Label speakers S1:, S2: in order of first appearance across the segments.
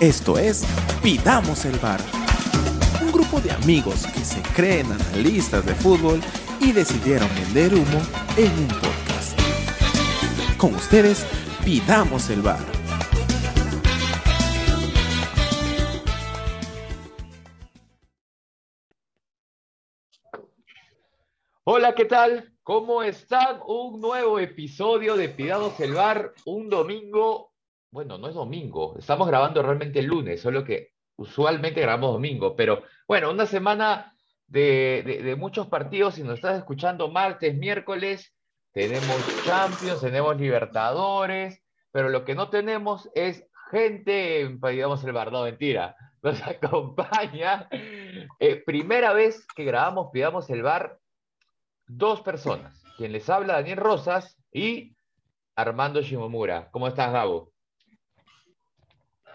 S1: Esto es Pidamos el Bar. Un grupo de amigos que se creen analistas de fútbol y decidieron vender humo en un podcast. Con ustedes, Pidamos el Bar.
S2: Hola, ¿qué tal? ¿Cómo están? Un nuevo episodio de Pidamos el Bar, un domingo, bueno, no es domingo, estamos grabando realmente el lunes, solo que usualmente grabamos domingo, pero bueno, una semana de, muchos partidos, si nos estás escuchando martes, miércoles, tenemos Champions, tenemos Libertadores, pero lo que no tenemos es gente en Pidamos el Bar, no, mentira, nos acompaña, eh, primera vez que grabamos Pidamos el Bar, dos personas. Quien les habla, Daniel Rosas y Armando Shimomura. ¿Cómo estás, Gabo?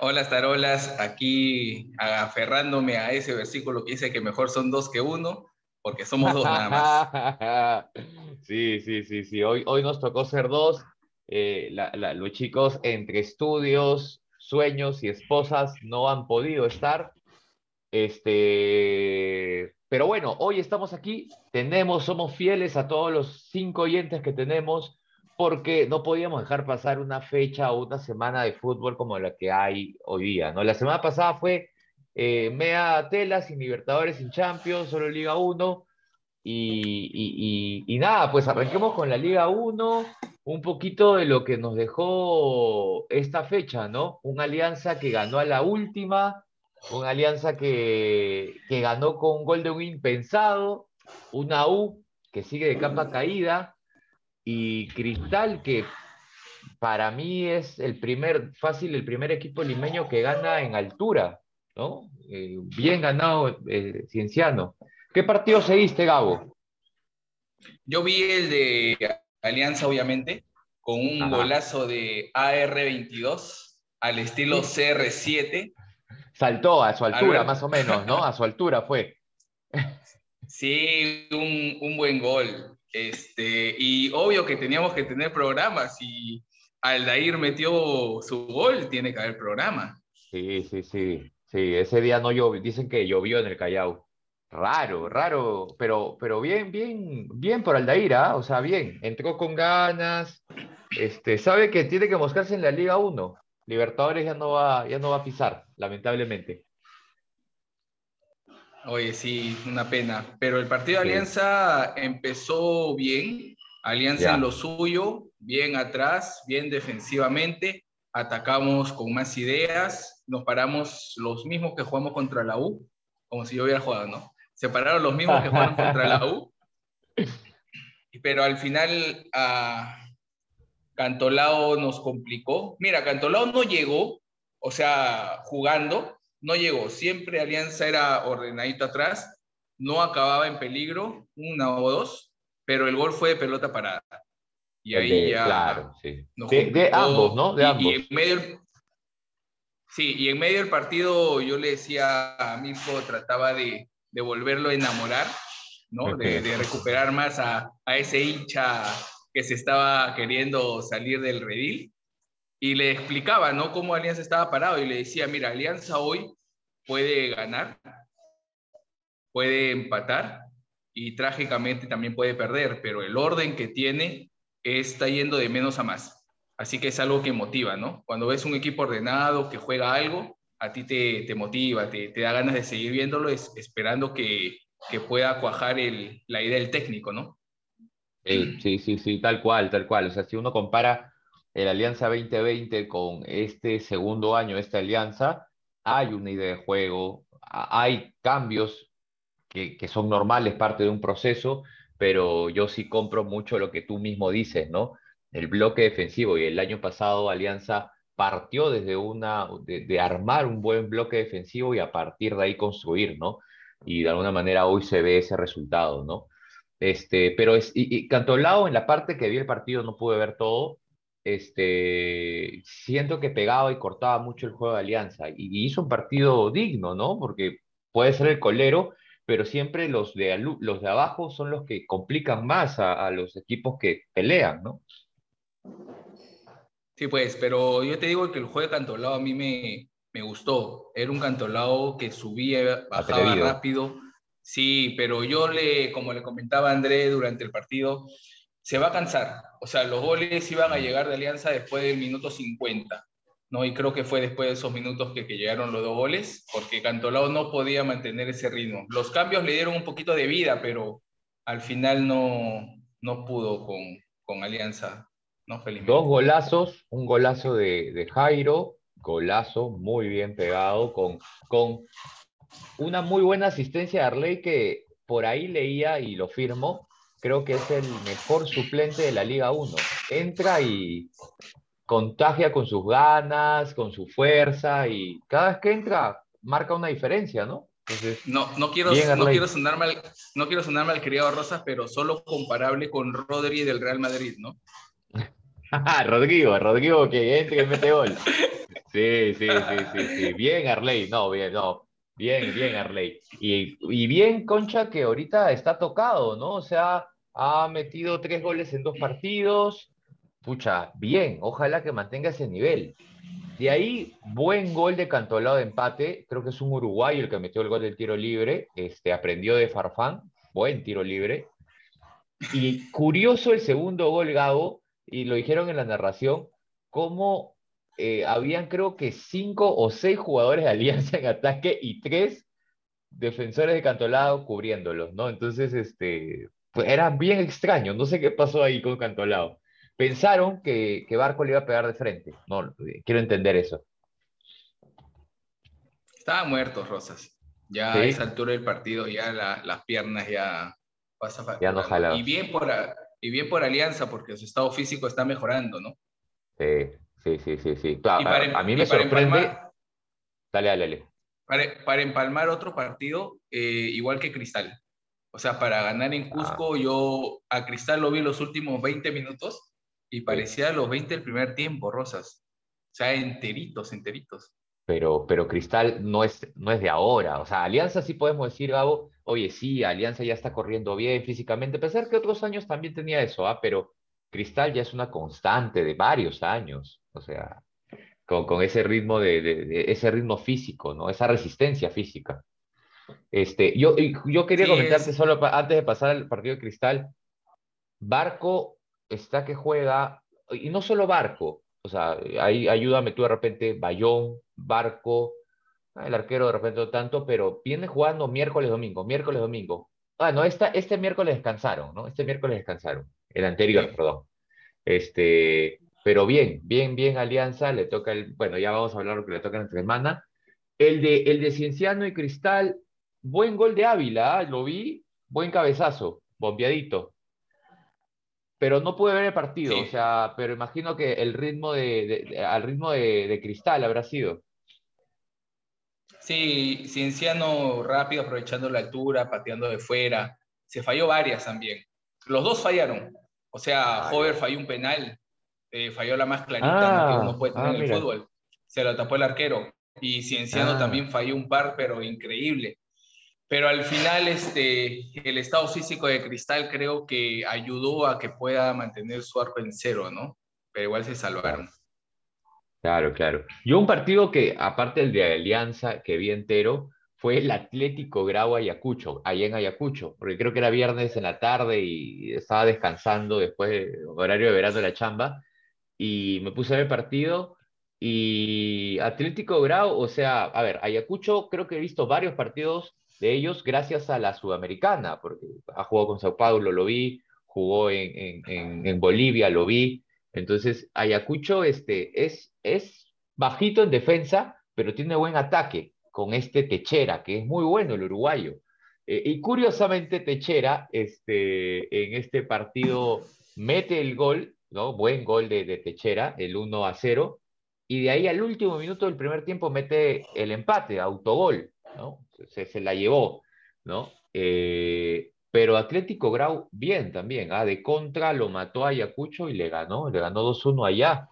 S3: Hola, tarolas. Aquí aferrándome a ese versículo que dice que mejor son dos que uno, porque somos dos nada más.
S2: sí, sí, sí, sí. Hoy, hoy nos tocó ser dos. Eh, los chicos entre estudios, sueños y esposas no han podido estar. Este, pero bueno, hoy estamos aquí, tenemos, somos fieles a todos los cinco oyentes que tenemos, porque no podíamos dejar pasar una fecha o una semana de fútbol como la que hay hoy día, ¿no? La semana pasada fue eh, Mea Tela, sin Libertadores, sin Champions, solo Liga 1, y, y, y, y, nada, pues arranquemos con la Liga 1, un poquito de lo que nos dejó esta fecha, ¿no? Una alianza que ganó a la última, una alianza que, que ganó con un gol de un impensado, una U que sigue de capa caída y Cristal que para mí es el primer, fácil, el primer equipo limeño que gana en altura, ¿no? Eh, bien ganado eh, Cienciano. ¿Qué partido seguiste, Gabo?
S3: Yo vi el de Alianza, obviamente, con un Ajá. golazo de AR22 al estilo CR7
S2: saltó a su altura, más o menos, ¿no? A su altura fue.
S3: Sí, un, un, buen gol. Este, y obvio que teníamos que tener programas y Aldair metió su gol, tiene que haber programa.
S2: Sí, sí, sí. Sí, ese día no llovió, dicen que llovió en el Callao. Raro, raro, pero, pero bien, bien, bien por Aldair, ¿eh? o sea, bien, entró con ganas, este, sabe que tiene que moscarse en la Liga 1. Libertadores ya no va, ya no va a pisar, lamentablemente.
S3: Oye, sí, una pena. Pero el partido de Alianza empezó bien. Alianza en lo suyo, bien atrás, bien defensivamente. Atacamos con más ideas. Nos paramos los mismos que jugamos contra la U, como si yo hubiera jugado, ¿no? Se pararon los mismos que jugaron contra la U. Pero al final, Cantolao nos complicó. Mira, Cantolao no llegó, o sea, jugando, no llegó. Siempre Alianza era ordenadito atrás, no acababa en peligro, una o dos, pero el gol fue de pelota parada. Y ahí
S2: de,
S3: ya.
S2: Claro, sí. De, de, ambos, ¿no? De
S3: y,
S2: ambos.
S3: Y en medio, sí, y en medio del partido yo le decía a Mirko, trataba de, de volverlo a enamorar, ¿no? Okay. De, de, recuperar más a, a ese hincha que se estaba queriendo salir del redil y le explicaba, ¿no? Cómo Alianza estaba parado y le decía, mira, Alianza hoy puede ganar, puede empatar y trágicamente también puede perder, pero el orden que tiene está yendo de menos a más. Así que es algo que motiva, ¿no? Cuando ves un equipo ordenado que juega algo, a ti te, te motiva, te, te, da ganas de seguir viéndolo, es, esperando que, que pueda cuajar el, la idea del técnico, ¿no?
S2: Sí, sí, sí, tal cual, tal cual. O sea, si uno compara el Alianza 2020 con este segundo año, esta alianza, hay una idea de juego, hay cambios que, son normales, parte de un proceso, pero yo sí compro mucho lo que tú mismo dices, ¿no? El bloque defensivo y el año pasado Alianza partió desde una, de, de armar un buen bloque defensivo y a partir de ahí construir, ¿no? Y de alguna manera hoy se ve ese resultado, ¿no? Este, pero es, y, y Cantolao en la parte que vi el partido no pude ver todo, este, siento que pegaba y cortaba mucho el juego de Alianza y, y, hizo un partido digno, ¿no? Porque puede ser el colero, pero siempre los de, los de abajo son los que complican más a, a los equipos que pelean, ¿no?
S3: Sí, pues, pero yo te digo que el juego de Cantolao a mí me, me gustó. Era un cantolao que subía, bajaba rápido. Sí, pero yo le, como le comentaba a André durante el partido, se va a cansar. O sea, los goles iban a llegar de Alianza después del minuto 50. ¿no? Y creo que fue después de esos minutos que, que llegaron los dos goles, porque Cantolao no podía mantener ese ritmo. Los cambios le dieron un poquito de vida, pero al final no, no pudo con, con Alianza. No,
S2: Dos golazos, un golazo de, de Jairo golazo, muy bien pegado, con, con una muy buena asistencia de Arley que por ahí leía y lo firmo, creo que es el mejor suplente de la Liga 1. Entra y contagia con sus ganas, con su fuerza y cada vez que entra marca una diferencia, ¿no?
S3: no, no, quiero, no, quiero sonar mal, no quiero sonar mal, criado Rosas, pero solo comparable con Rodri del Real Madrid, ¿no?
S2: Rodrigo, Rodrigo que entre y mete gol. Sí, sí, sí, sí, Bien, Arley. No, bien, no. Bien, bien, Arley. Y, y bien, Concha, que ahorita está tocado, ¿no? O sea, ha metido tres goles en dos partidos. Pucha, bien. Ojalá que mantenga ese nivel. De ahí, buen gol de Cantolao de empate. Creo que es un uruguayo el que metió el gol del tiro libre. Este, aprendió de Farfán. Buen tiro libre. Y curioso el segundo gol, Gabo, y lo dijeron en la narración, cómo eh, habían creo que cinco o seis jugadores de Alianza en ataque y tres defensores de Cantolao cubriéndolos, ¿no? Entonces, este, pues era bien extraño, no sé qué pasó ahí con Cantolao. Pensaron que, que Barco le iba a pegar de frente, no, quiero entender eso.
S3: Estaban muertos, Rosas. Ya a esa altura del partido, ya las piernas ya
S2: pasa Ya no jalaban.
S3: Y bien, por, y bien por Alianza, porque su estado físico está mejorando, ¿no?
S2: Sí, Sí, sí, sí, sí. Em- a, mí me sorprende. dale, dale, dale.
S3: Para, empalmar otro partido, eh, igual que Cristal. O sea, para ganar en Cusco, ah. yo a Cristal lo vi los últimos 20 minutos y parecía los 20 del primer tiempo, Rosas. O sea, enteritos, enteritos.
S2: Pero, pero Cristal no es, no es de ahora. O sea, Alianza sí podemos decir, Gabo, oye, sí, Alianza ya está corriendo bien físicamente, a pesar que otros años también tenía eso, ¿ah? pero Cristal ya es una constante de varios años. O sea, con, ese ritmo de, ese ritmo físico, ¿no? Esa resistencia física. Este, yo, yo quería comentarte solo antes de pasar al partido de Cristal. Barco está que juega, y no solo Barco, o sea, ahí ayúdame tú de repente, Bayón, Barco, el arquero de repente no tanto, pero viene jugando miércoles, domingo, miércoles, domingo. Ah, no, esta, este miércoles descansaron, ¿no? Este miércoles descansaron, el anterior, perdón. Este, pero bien, bien, bien Alianza, le toca el, bueno, ya vamos a hablar lo que le toca en la semana. El de, el de Cienciano y Cristal, buen gol de Ávila, ¿ah? lo vi, buen cabezazo, bombeadito. Pero no pude ver el partido, o sea, pero imagino que el ritmo de, al ritmo de, de Cristal habrá sido.
S3: Sí, Cienciano rápido, aprovechando la altura, pateando de fuera. Se falló varias también. Los dos fallaron. O sea, Hover falló un penal eh, falló la más clarita que uno ah, puede tener ah, en el fútbol. Se lo tapó el arquero. Y Cienciano ah. también falló un par, pero increíble. Pero al final, este, el estado físico de Cristal creo que ayudó a que pueda mantener su arco en cero, ¿no? Pero igual se salvaron.
S2: Claro, claro. Yo un partido que, aparte del de Alianza, que vi entero, fue el Atlético Grau Ayacucho, allá en Ayacucho, porque creo que era viernes en la tarde y estaba descansando después del horario de verano de la chamba, y me puse a ver el partido y Atlético Grau, o sea, a ver, Ayacucho creo que he visto varios partidos de ellos gracias a la Sudamericana, porque ha jugado con Sao Paulo, lo vi, jugó en, en, en Bolivia, lo vi. Entonces, Ayacucho este, es, es bajito en defensa, pero tiene buen ataque con este Techera, que es muy bueno el uruguayo. Eh, y curiosamente, Techera este, en este partido mete el gol ¿no? Buen gol de, Techera, el 1 a 0. Y de ahí al último minuto del primer tiempo mete el empate, autogol, ¿no? Se, la llevó, ¿no? Eh, pero Atlético Grau, bien también, ¿ah? de contra lo mató a Ayacucho y le ganó, le ganó 2-1 allá.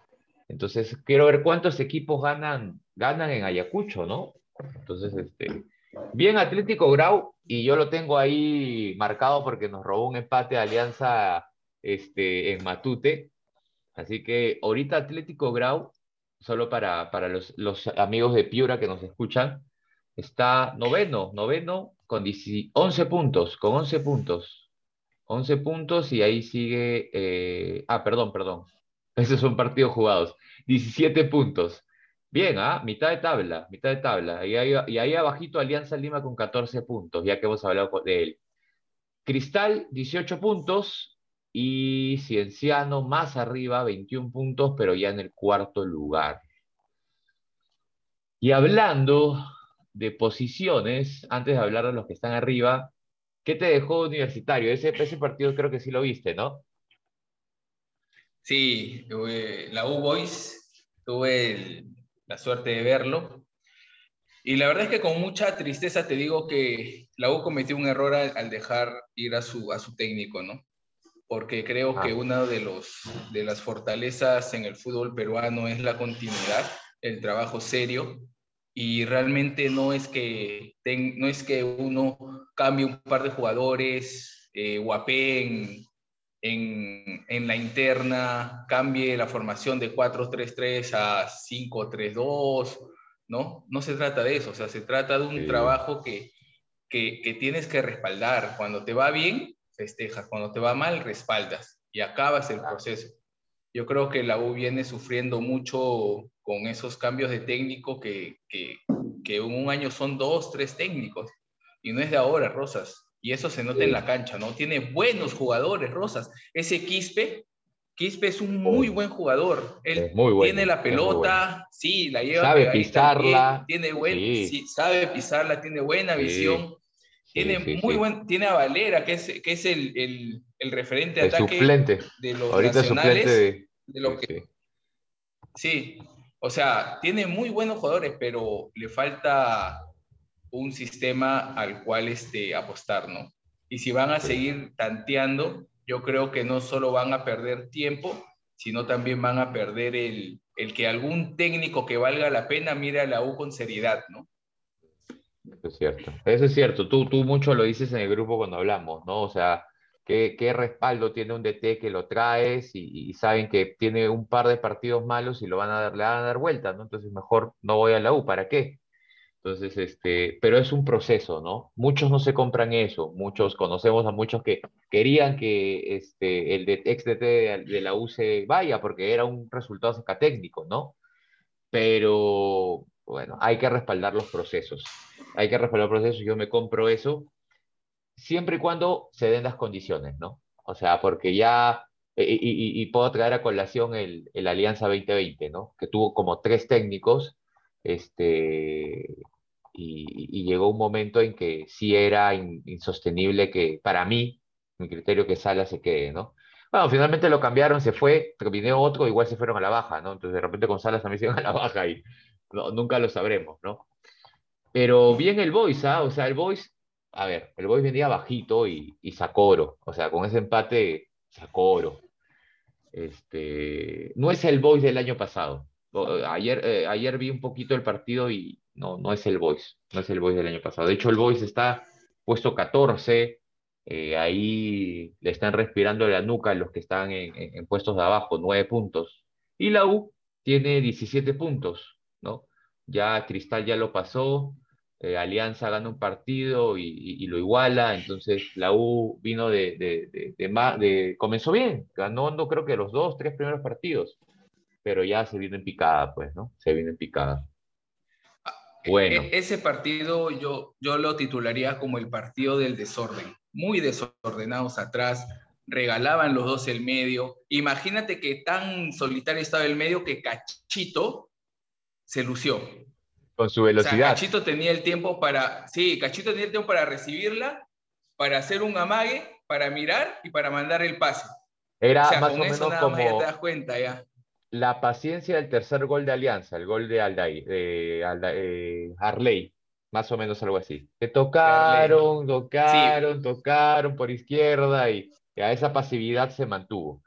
S2: Entonces, quiero ver cuántos equipos ganan, ganan en Ayacucho, ¿no? Entonces, este, bien Atlético Grau, y yo lo tengo ahí marcado porque nos robó un empate de Alianza este, en Matute, Así que ahorita Atlético Grau solo para, para los, los, amigos de Piura que nos escuchan, está noveno, noveno con 11 puntos, con 11 puntos. 11 puntos y ahí sigue, eh, ah, perdón, perdón, esos son partidos jugados, 17 puntos. Bien, ¿ah? mitad de tabla, mitad de tabla. Y ahí, y abajito Alianza Lima con 14 puntos, ya que hemos hablado de él. Cristal, 18 puntos. Y Cienciano más arriba, 21 puntos, pero ya en el cuarto lugar. Y hablando de posiciones, antes de hablar de los que están arriba, ¿qué te dejó Universitario? Ese, ese partido creo que sí lo viste, ¿no?
S3: Sí, la U-Boys, tuve la suerte de verlo. Y la verdad es que con mucha tristeza te digo que la U cometió un error al, dejar ir a su, a su técnico, ¿no? Porque creo que ah. una de, los, de las fortalezas en el fútbol peruano es la continuidad, el trabajo serio. Y realmente no es que, no es que uno cambie un par de jugadores, eh, guapeen en, en, la interna, cambie la formación de 4-3-3 a 5-3-2 ¿no? No se trata de eso, o sea, se trata de un trabajo que, que, tienes que respaldar. Cuando te va bien, festejas, cuando te va mal, respaldas y acabas el proceso. Yo creo que la U viene sufriendo mucho con esos cambios de técnico que, que, que en un año son dos, tres técnicos. Y no es de ahora, Rosas. Y eso se nota en la cancha, ¿no? Tiene buenos jugadores, Rosas. Ese Quispe Quispe es un muy buen jugador. Él tiene la pelota, sí, la lleva.
S2: Sabe pisarla.
S3: tiene buen, sí. sabe pisarla, tiene buena visión. tiene muy buen, tiene a Valera, que es, que es el, el, el referente
S2: de ataque suplente.
S3: de los Ahorita nacionales. De... de... lo que... Sí, o sea, tiene muy buenos jugadores, pero le falta un sistema al cual este, apostar, ¿no? Y si van a seguir tanteando, yo creo que no solo van a perder tiempo, sino también van a perder el, el que algún técnico que valga la pena mire a la U con seriedad, ¿no?
S2: Eso es cierto, eso es cierto. Tú, tú mucho lo dices en el grupo cuando hablamos, ¿no? O sea, ¿qué, respaldo tiene un DT que lo traes y, saben que tiene un par de partidos malos y lo van a dar, le van a dar vuelta, ¿no? Entonces mejor no voy a la U, ¿para qué? Entonces, este, pero es un proceso, ¿no? Muchos no se compran eso, muchos conocemos a muchos que querían que este, el de, ex DT de, la U se vaya porque era un resultado técnico, ¿no? Pero, bueno, hay que respaldar los procesos, hay que respaldar los procesos, yo me compro eso, siempre y cuando se den las condiciones, ¿no? O sea, porque ya, y, puedo traer a colación el, el Alianza 2020, ¿no? Que tuvo como tres técnicos, este, y, llegó un momento en que sí era insostenible que, para mí, mi criterio, que Sala se quede, ¿no? Bueno, finalmente lo cambiaron, se fue, vino otro, igual se fueron a la baja, ¿no? Entonces de repente con Salas también se iban a la baja y nunca lo sabremos, ¿no? Pero bien el Boys, ¿ah? O sea, el Boys, a ver, el Boys venía bajito y, sacó oro. O sea, con ese empate sacó oro. Este, no es el Boys del año pasado. Ayer, eh, ayer vi un poquito el partido y, no, no es el Boys, no es el Boys del año pasado. De hecho, el Boys está puesto 14, eh, ahí le están respirando la nuca los que están en, puestos de abajo, 9 puntos. Y la U tiene 17 puntos, ¿no? Ya Cristal ya lo pasó, eh, Alianza gana un partido y, lo iguala, entonces la U vino de, de, de, comenzó bien, ganó no creo que los dos, tres primeros partidos, pero ya se vino en picada, pues, ¿no? Se vino en picada.
S3: Bueno. E-, ese partido yo, yo lo titularía como el partido del desorden. Muy desordenados atrás, regalaban los dos el medio. Imagínate que tan solitario estaba el medio que Cachito se lució.
S2: Con su velocidad.
S3: Cachito tenía el tiempo para, sí, Cachito tenía el tiempo para recibirla, para hacer un amague, para mirar y para mandar el pase.
S2: Era más o menos como,
S3: ya te das cuenta ya
S2: la paciencia del tercer gol de Alianza, el gol de Alday, de eh, Harley, más o menos algo así. Que tocaron, tocaron, tocaron por izquierda y, a esa pasividad se mantuvo.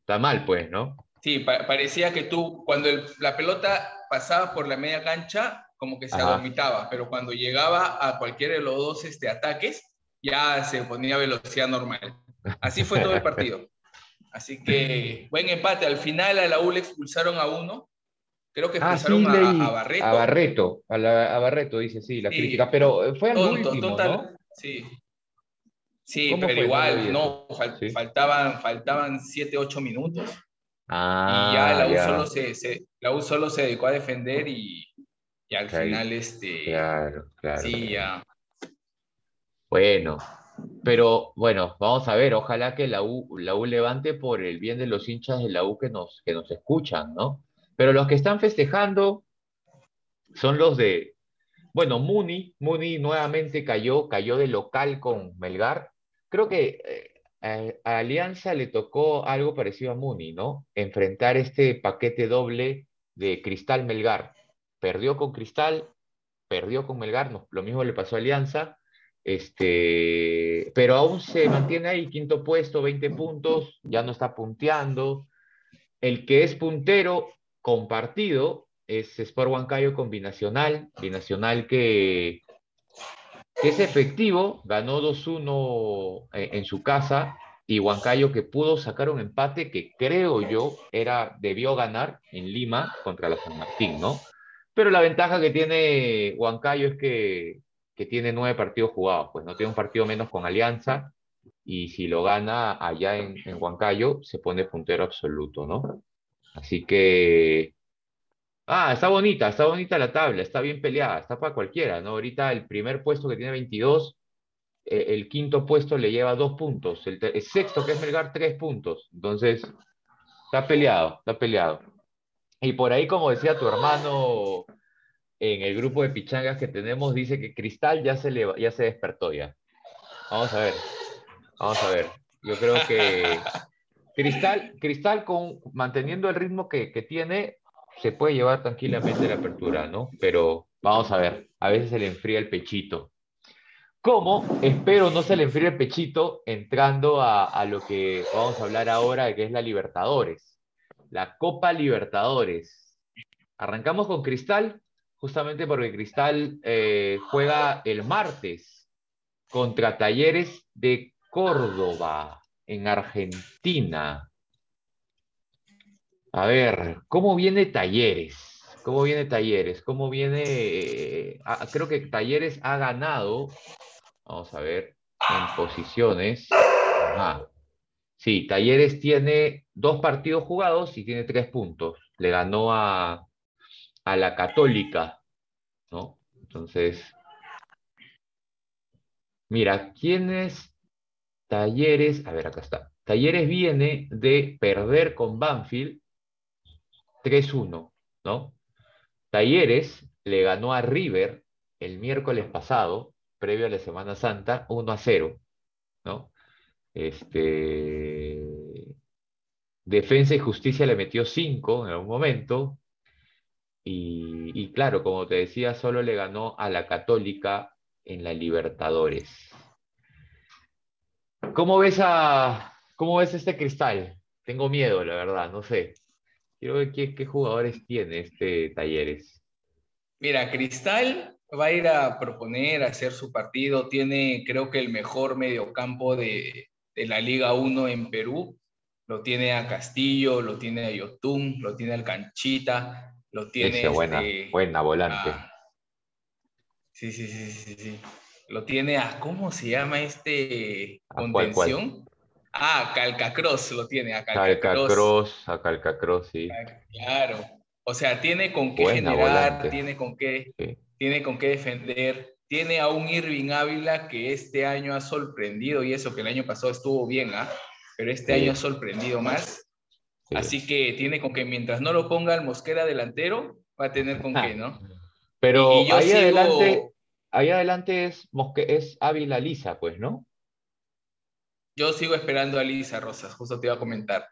S2: está mal, pues, ¿no?
S3: Sí, parecía que tú, cuando la pelota pasaba por la media cancha, como que se vomitaba, pero cuando llegaba a cualquiera de los dos este, ataques, ya se ponía velocidad normal. Así fue todo el partido. Así que buen empate. Al final a la U le expulsaron a uno. Creo que
S2: Ah,
S3: expulsaron
S2: sí,
S3: a,
S2: leí.
S3: a Barreto.
S2: A Barreto, a, la- a Barreto, dice, sí, la
S3: Sí.
S2: crítica, pero eh, fue al
S3: Tonto,
S2: último,
S3: total.
S2: ¿no?
S3: Sí. Sí,
S2: ¿Cómo
S3: pero igual, no, fal- faltaban, faltaban 7, 8 minutos.
S2: Ah,
S3: y ya la U, Solo, se, se- la U solo se dedicó a defender y, y al
S2: Claro,
S3: final, este,
S2: Claro, claro.
S3: sí, ya.
S2: Bueno, pero bueno, vamos a ver, ojalá que la U, la U levante por el bien de los hinchas de la U que nos, que nos escuchan, ¿no? Pero los que están festejando son los de, bueno, Muni, Muni nuevamente cayó, cayó de local con Melgar. Creo que eh, a, Alianza le tocó algo parecido a Muni, ¿no? Enfrentar este paquete doble de Cristal Melgar. Perdió con Cristal, perdió con Melgar, no, lo mismo le pasó a Alianza. Este, pero aún se mantiene ahí, quinto puesto, 20 puntos, ya no está punteando. El que es puntero compartido es Sport Huancayo con Binacional, Binacional que es efectivo, ganó 2-1 en, en su casa, y Huancayo que pudo sacar un empate que creo yo era, debió ganar en Lima contra la San Martín, ¿no? Pero la ventaja que tiene Huancayo es que, que tiene nueve partidos jugados, pues no tiene un partido menos con Alianza, y si lo gana allá en, en Huancayo, se pone puntero absoluto, ¿no? Así que... Ah, está bonita, está bonita la tabla, está bien peleada, está para cualquiera, ¿no? Ahorita el primer puesto que tiene 22, eh, el quinto puesto le lleva dos puntos, el, sexto que es Melgar, tres puntos. Entonces, está peleado, está peleado. Y por ahí, como decía tu hermano en el grupo de pichangas que tenemos, dice que Cristal ya se, le, ya se despertó ya. Vamos a ver, vamos a ver. Yo creo que Cristal, Cristal con, manteniendo el ritmo que, que tiene, se puede llevar tranquilamente la apertura, ¿no? Pero vamos a ver, a veces se le enfría el pechito. ¿Cómo? Espero no se le enfríe el pechito entrando a, lo que vamos a hablar ahora, que es la Libertadores. La Copa Libertadores. Arrancamos con Cristal, justamente porque Cristal eh, juega el martes contra Talleres de Córdoba, en Argentina. A ver, ¿cómo viene Talleres? ¿Cómo viene Talleres? ¿Cómo viene? eh, ah, creo que Talleres ha ganado. Vamos a ver, en posiciones. Ajá. Sí, Talleres tiene dos partidos jugados y tiene tres puntos. Le ganó a, a la Católica, ¿no? Entonces, mira, ¿quién es Talleres? A ver, acá está. Talleres viene de perder con Banfield 3-1, ¿no? Talleres le ganó a River el miércoles pasado, previo a la Semana Santa, 1-0, ¿no? Este... Defensa y Justicia le metió 5 en algún momento. Y, y claro, como te decía, solo le ganó a la Católica en la Libertadores. ¿Cómo ves a, cómo ves este cristal? Tengo miedo, la verdad, no sé. Quiero ver qué, qué jugadores tiene este Talleres.
S3: Mira, Cristal va a ir a proponer, a hacer su partido. Tiene, creo que, el mejor mediocampo de, de la Liga 1 en Perú. Lo tiene a Castillo, lo tiene a Yotun, lo tiene al Canchita, lo tiene.
S2: Ese, buena,
S3: este,
S2: buena volante.
S3: a- Sí, sí, sí, sí, sí. Lo tiene a, ¿cómo se llama este contención? Ah, Calcacross lo tiene, a Calcacross.
S2: Calcacross, a Calcacross, sí.
S3: Claro. O sea, tiene con qué
S2: Buena
S3: generar,
S2: volante.
S3: tiene con qué,
S2: Sí.
S3: tiene con qué defender. Tiene a un Irving Ávila que este año ha sorprendido, y eso que el año pasado estuvo bien, ¿ah? Pero este
S2: Sí.
S3: año ha sorprendido más.
S2: sí.
S3: Así que tiene con que mientras no lo ponga el Mosquera delantero, va a tener con
S2: Ah.
S3: qué, ¿no?
S2: Pero
S3: Y- y yo
S2: ahí
S3: sigo-
S2: adelante, ahí adelante es, Mosque- es Ávila Lisa, pues, ¿no?
S3: Yo sigo esperando a Lisa Rosas, justo te iba a comentar.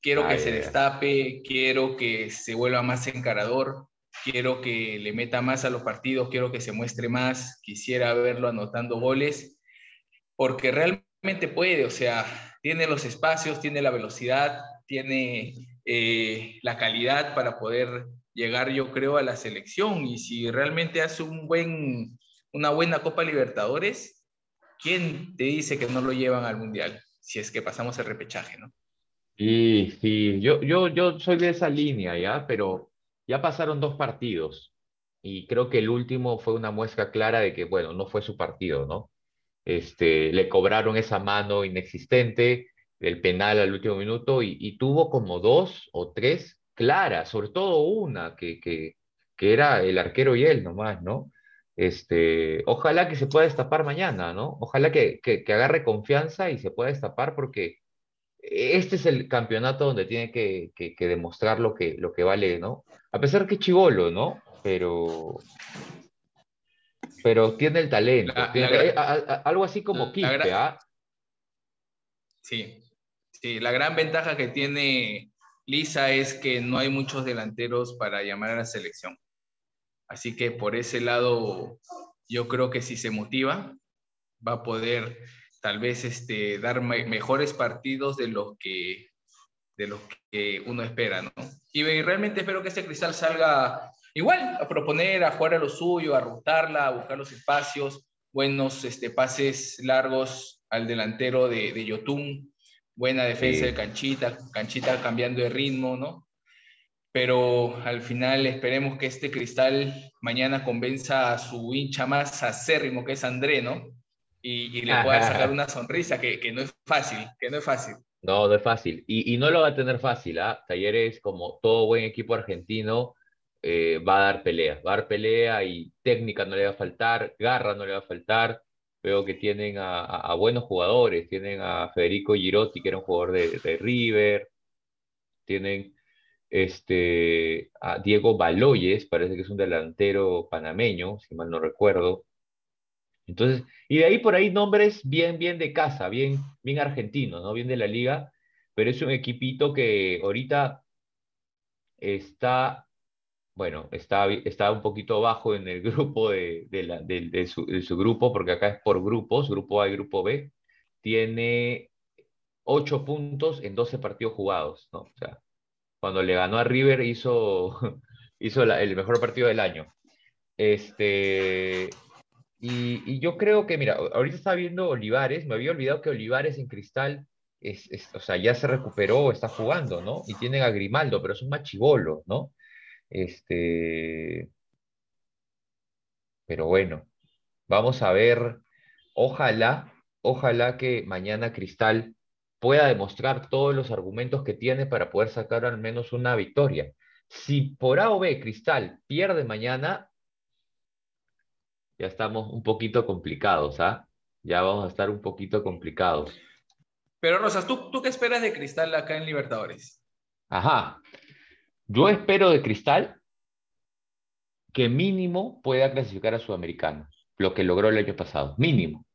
S3: Quiero
S2: Ah,
S3: que se destape, quiero que se vuelva más encarador, quiero que le meta más a los partidos, quiero que se muestre más, quisiera verlo anotando goles, porque realmente puede, o sea, tiene los espacios, tiene la velocidad, tiene eh, la calidad para poder llegar, yo creo, a la selección. Y si realmente hace un buen, una buena Copa Libertadores, ¿quién te dice que no lo llevan al Mundial? Si es que pasamos el repechaje, ¿no?
S2: Sí, sí, yo, yo, yo soy de esa línea, ¿ya? Pero ya pasaron dos partidos y creo que el último fue una muestra clara de que, bueno, no fue su partido, ¿no? Este, le cobraron esa mano inexistente, el penal al último minuto y, tuvo como dos o tres claras, sobre todo una que, que, que, era el arquero y él nomás, ¿no? Este, ojalá que se pueda destapar mañana, ¿no? Ojalá que, que, que agarre confianza y se pueda destapar porque este es el campeonato donde tiene que, que, demostrar lo que, lo que vale, ¿no? A pesar que es chivolo, ¿no? Pero, pero tiene el talento. algo así como Quispe, ¿ah?
S3: Sí, sí, la gran ventaja que tiene Lisa es que no hay muchos delanteros para llamar a la selección. Así que por ese lado, yo creo que si se motiva, va a poder tal vez este, dar mejores partidos de los que de los que uno espera, ¿no? Y, realmente espero que este cristal salga igual, a proponer, a jugar a lo suyo, a rotarla, a buscar los espacios, buenos este, pases largos al delantero de, de Yotun, buena defensa de Canchita, Canchita cambiando de ritmo, ¿no? Pero al final esperemos que este cristal mañana convenza a su hincha más acérrimo, que es André, ¿no? y, le pueda sacar una sonrisa, que, que, no es fácil, que no es fácil.
S2: No, no es fácil. Y, y no lo va a tener fácil. ¿ah? Talleres, como todo buen equipo argentino, eh, va a dar pelea. Va a dar pelea y técnica no le va a faltar, garra no le va a faltar. Veo que tienen a, a, buenos jugadores. Tienen a Federico Girotti, que era un jugador de, de River. Tienen este, a Diego Baloyes, parece que es un delantero panameño, si mal no recuerdo. Entonces, y de ahí por ahí nombres bien, bien de casa, bien, bien argentinos, ¿no? Bien de la liga, pero es un equipito que ahorita está, bueno, está, está un poquito bajo en el grupo de, de, su, su, grupo, porque acá es por grupos, grupo A y grupo B, tiene ocho puntos en 12 partidos jugados, ¿no? O sea, cuando le ganó a River hizo, hizo el mejor partido del año. Este, y, yo creo que, mira, ahorita está viendo Olivares, me había olvidado que Olivares en Cristal, es, o sea, ya se recuperó, está jugando, ¿no? Y tienen a Grimaldo, pero es un machivolo, ¿no? Este, pero bueno, vamos a ver, ojalá, ojalá que mañana Cristal pueda demostrar todos los argumentos que tiene para poder sacar al menos una victoria. Si por A o B Cristal pierde mañana, ya estamos un poquito complicados, ¿ah? Ya vamos a estar un poquito complicados.
S3: Pero Rosas, ¿tú, ¿tú qué esperas de Cristal acá en Libertadores?
S2: Ajá. Yo espero de Cristal que mínimo pueda clasificar a Sudamericana, lo que logró el año pasado, mínimo.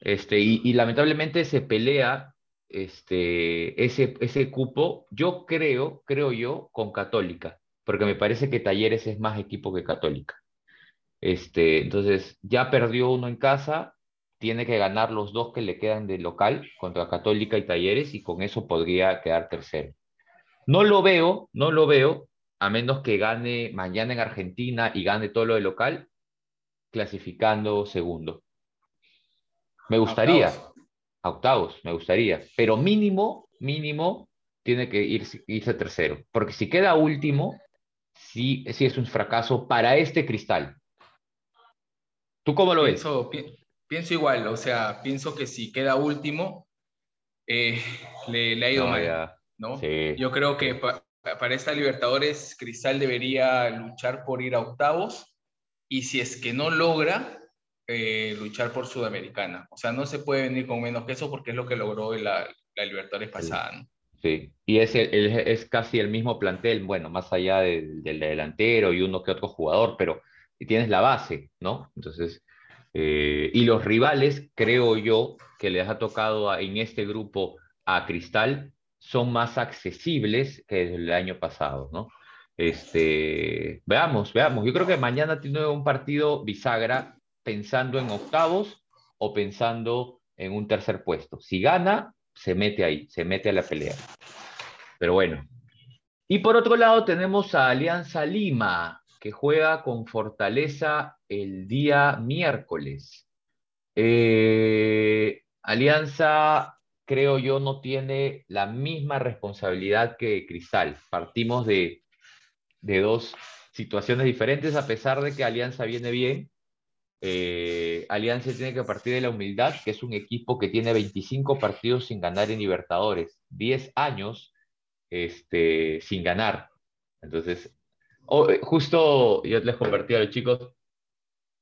S2: Este, y, lamentablemente se pelea este, ese, ese cupo, yo creo, creo yo, con Católica, porque me parece que Talleres es más equipo que Católica. Este, entonces, ya perdió uno en casa, tiene que ganar los dos que le quedan de local contra Católica y Talleres y con eso podría quedar tercero. No lo veo, no lo veo, a menos que gane mañana en Argentina y gane todo lo de local, clasificando segundo. Me gustaría, a octavos, me gustaría, pero mínimo, mínimo, tiene que irse, irse tercero, porque si queda último, sí, sí es un fracaso para este cristal, ¿Tú cómo lo
S3: pienso, ves? pienso igual, o sea, pienso que si queda último, eh, le, ha ido mal. ¿no? Yo creo que para esta Libertadores, Cristal debería luchar por ir a octavos y si es que no logra, eh, luchar por Sudamericana. O sea, no se puede venir con menos que eso porque es lo que logró la, la Libertadores pasada. ¿no?
S2: Sí, y es, es, casi el mismo plantel, bueno, más allá del delantero y uno que otro jugador, pero tienes la base, ¿no? Entonces, eh, y los rivales, creo yo, que les ha tocado en este grupo a Cristal, son más accesibles que el año pasado, ¿no? Este, veamos, veamos. Yo creo que mañana tiene un partido bisagra pensando en octavos o pensando en un tercer puesto. Si gana, se mete ahí, se mete a la pelea. Pero bueno. Y por otro lado tenemos a Alianza Lima, que juega con Fortaleza el día miércoles. Eh, Alianza, creo yo, no tiene la misma responsabilidad que Cristal. Partimos de, de dos situaciones diferentes, a pesar de que Alianza viene bien. Eh, Alianza tiene que partir de la humildad, que es un equipo que tiene 25 partidos sin ganar en Libertadores, 10 años este, sin ganar. Entonces, eh, justo yo les compartí a los chicos,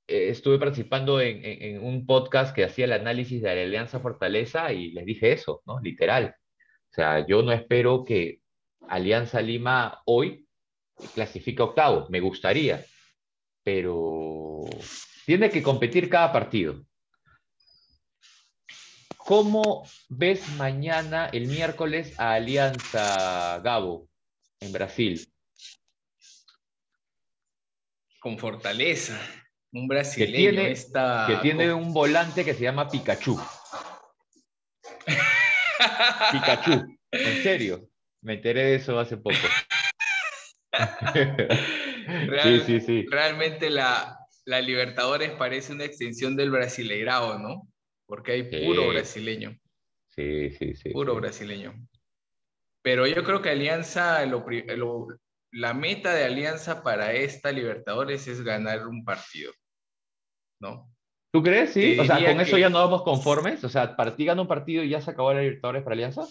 S2: eh, estuve participando en, en, un podcast que hacía el análisis de la Alianza Fortaleza y les dije eso, ¿no? Literal. O sea, yo no espero que Alianza Lima hoy clasifique octavo, me gustaría, pero tiene que competir cada partido. ¿Cómo ves mañana, el miércoles, a Alianza Gabo en Brasil?
S3: Con fortaleza. Un brasileño
S2: que tiene, que tiene un volante que se llama Pikachu. Pikachu, en serio. Me enteré de eso hace poco.
S3: sí, sí, sí. Realmente la, la Libertadores parece una extensión del Brasileirao, ¿no? Porque hay puro brasileño.
S2: Sí, sí, sí.
S3: Puro brasileño. Pero yo creo que Alianza, la meta de Alianza para esta Libertadores es ganar un partido, ¿no?
S2: ¿Tú crees? Sí. o sea, con eso ya no vamos conformes. O sea, para ti gana un partido y ya se acabó la Libertadores para Alianza.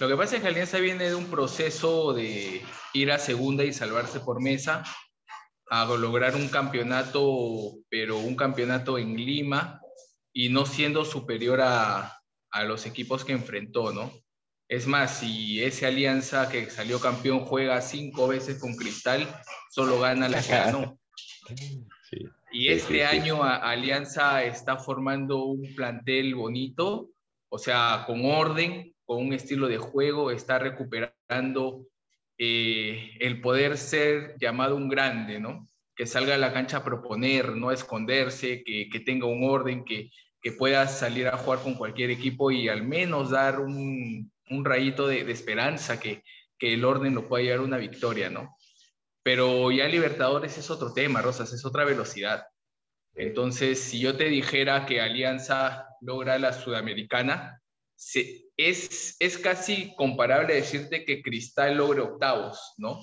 S3: Lo que pasa es que Alianza viene de un proceso de ir a segunda y salvarse por mesa, a lograr un campeonato, pero un campeonato en Lima y no siendo superior a, a los equipos que enfrentó, ¿no? Es más, si ese Alianza que salió campeón juega cinco veces con Cristal, solo gana la que ganó. Y este año Alianza está formando un plantel bonito, o sea, con orden, con un estilo de juego, está recuperando eh, el poder ser llamado un grande, ¿no? Que salga a la cancha a proponer, no a esconderse, que, que tenga un orden, que, que, pueda salir a jugar con cualquier equipo y al menos dar un, un rayito de, de, esperanza, que, que el orden lo pueda llevar a una victoria, ¿no? Pero ya Libertadores es otro tema, Rosas, es otra velocidad. Entonces, si yo te dijera que Alianza logra la Sudamericana, es, es casi comparable decirte que Cristal logre octavos, ¿no?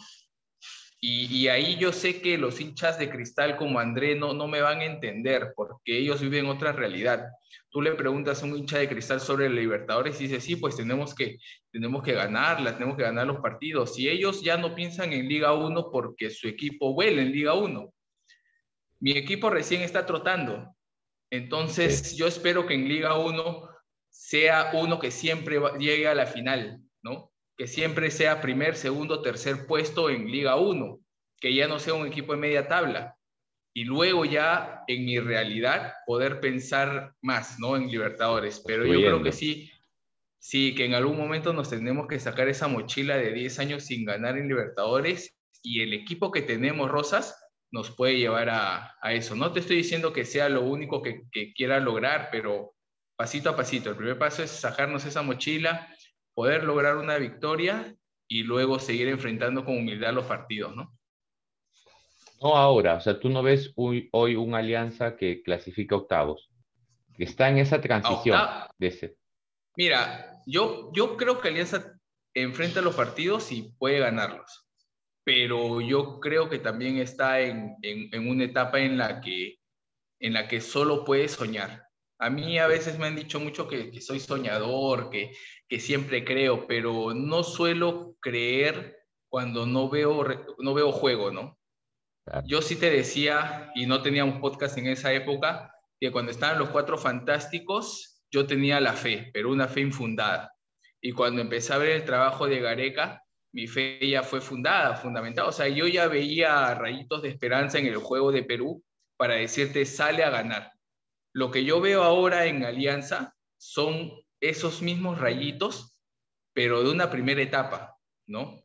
S3: Y, ahí yo sé que los hinchas de Cristal como André no, no me van a entender porque ellos viven otra realidad. Tú le preguntas a un hincha de Cristal sobre el Libertadores y dice, sí, pues tenemos que, tenemos que ganarla, tenemos que ganar los partidos. Y ellos ya no piensan en Liga 1 porque su equipo vuela en Liga 1. Mi equipo recién está trotando. Entonces yo espero que en Liga 1 sea uno que siempre llegue a la final, ¿no? Que siempre sea primer, segundo, tercer puesto en Liga 1, que ya no sea un equipo de media tabla. Y luego ya en mi realidad poder pensar más, ¿no? En Libertadores. Pero yo creo que sí, sí, que en algún momento nos tenemos que sacar esa mochila de 10 años sin ganar en Libertadores y el equipo que tenemos, Rosas, nos puede llevar a, eso. No te estoy diciendo que sea lo único que, que quiera lograr, pero pasito a pasito. El primer paso es sacarnos esa mochila, poder lograr una victoria y luego seguir enfrentando con humildad los partidos, ¿no?
S2: No ahora, o sea, tú no ves hoy, hoy una alianza que clasifica octavos, que está en esa transición de ese.
S3: Mira, yo, yo creo que Alianza enfrenta los partidos y puede ganarlos, pero yo creo que también está en, en, en una etapa en la que en la que solo puede soñar. A mí a veces me han dicho mucho que, soy soñador, que, que, siempre creo, pero no suelo creer cuando no veo, no veo juego, ¿no? Yo sí te decía, y no teníamos podcast en esa época, que cuando estaban los cuatro fantásticos, yo tenía la fe, pero una fe infundada. Y cuando empecé a ver el trabajo de Gareca, mi fe ya fue fundada, fundamentada. O sea, yo ya veía rayitos de esperanza en el juego de Perú para decirte, sale a ganar. Lo que yo veo ahora en Alianza son esos mismos rayitos, pero de una primera etapa, ¿no?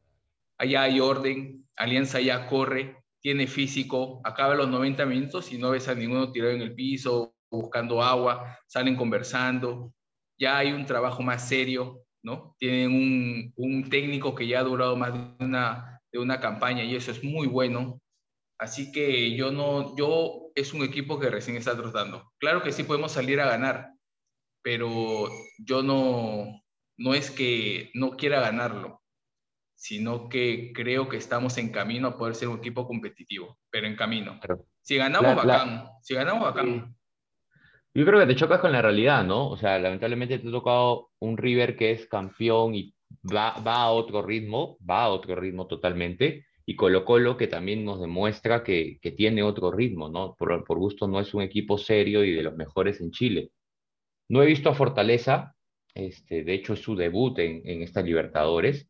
S3: Allá hay orden, Alianza ya corre, tiene físico, acaba los 90 minutos y no ves a ninguno tirado en el piso, buscando agua, salen conversando, ya hay un trabajo más serio, ¿no? Tienen un, un técnico que ya ha durado más de una, de una campaña y eso es muy bueno. Así que yo no, yo es un equipo que recién está tratando. Claro que sí podemos salir a ganar, pero yo no, no es que no quiera ganarlo, sino que creo que estamos en camino a poder ser un equipo competitivo, pero en camino. si ganamos, bacán. Si ganamos, bacán.
S2: Yo creo que te chocas con la realidad, ¿no? O sea, lamentablemente te ha tocado un River que es campeón y va, va a otro ritmo, va a otro ritmo totalmente, y Colo Colo que también nos demuestra que, que tiene otro ritmo, ¿no? Por, por gusto no es un equipo serio y de los mejores en Chile. No he visto a Fortaleza, este, de hecho es su debut en, en Libertadores,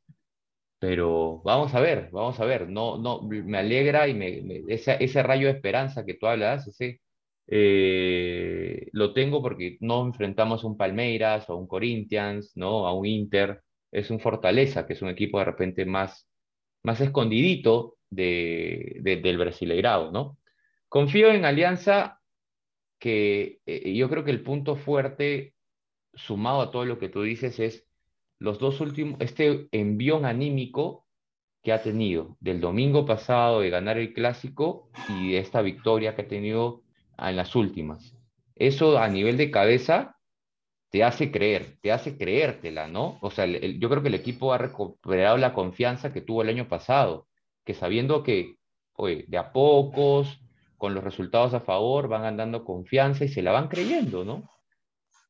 S2: pero vamos a ver, vamos a ver, no, no, me alegra y me, ese, ese rayo de esperanza que tú hablas, ese, eh, lo tengo porque no enfrentamos a un Palmeiras, a un Corinthians, ¿no? a un Inter, es un Fortaleza, que es un equipo de repente más, más escondidito de, del Brasileirao, ¿no? Confío en Alianza que eh, yo creo que el punto fuerte, sumado a todo lo que tú dices, es los dos últimos, este envión anímico que ha tenido del domingo pasado de ganar el clásico y esta victoria que ha tenido en las últimas. Eso a nivel de cabeza te hace creer, te hace creértela, ¿no? O sea, yo creo que el equipo ha recuperado la confianza que tuvo el año pasado, que sabiendo que, oye, de a pocos, con los resultados a favor, van andando confianza y se la van creyendo, ¿no?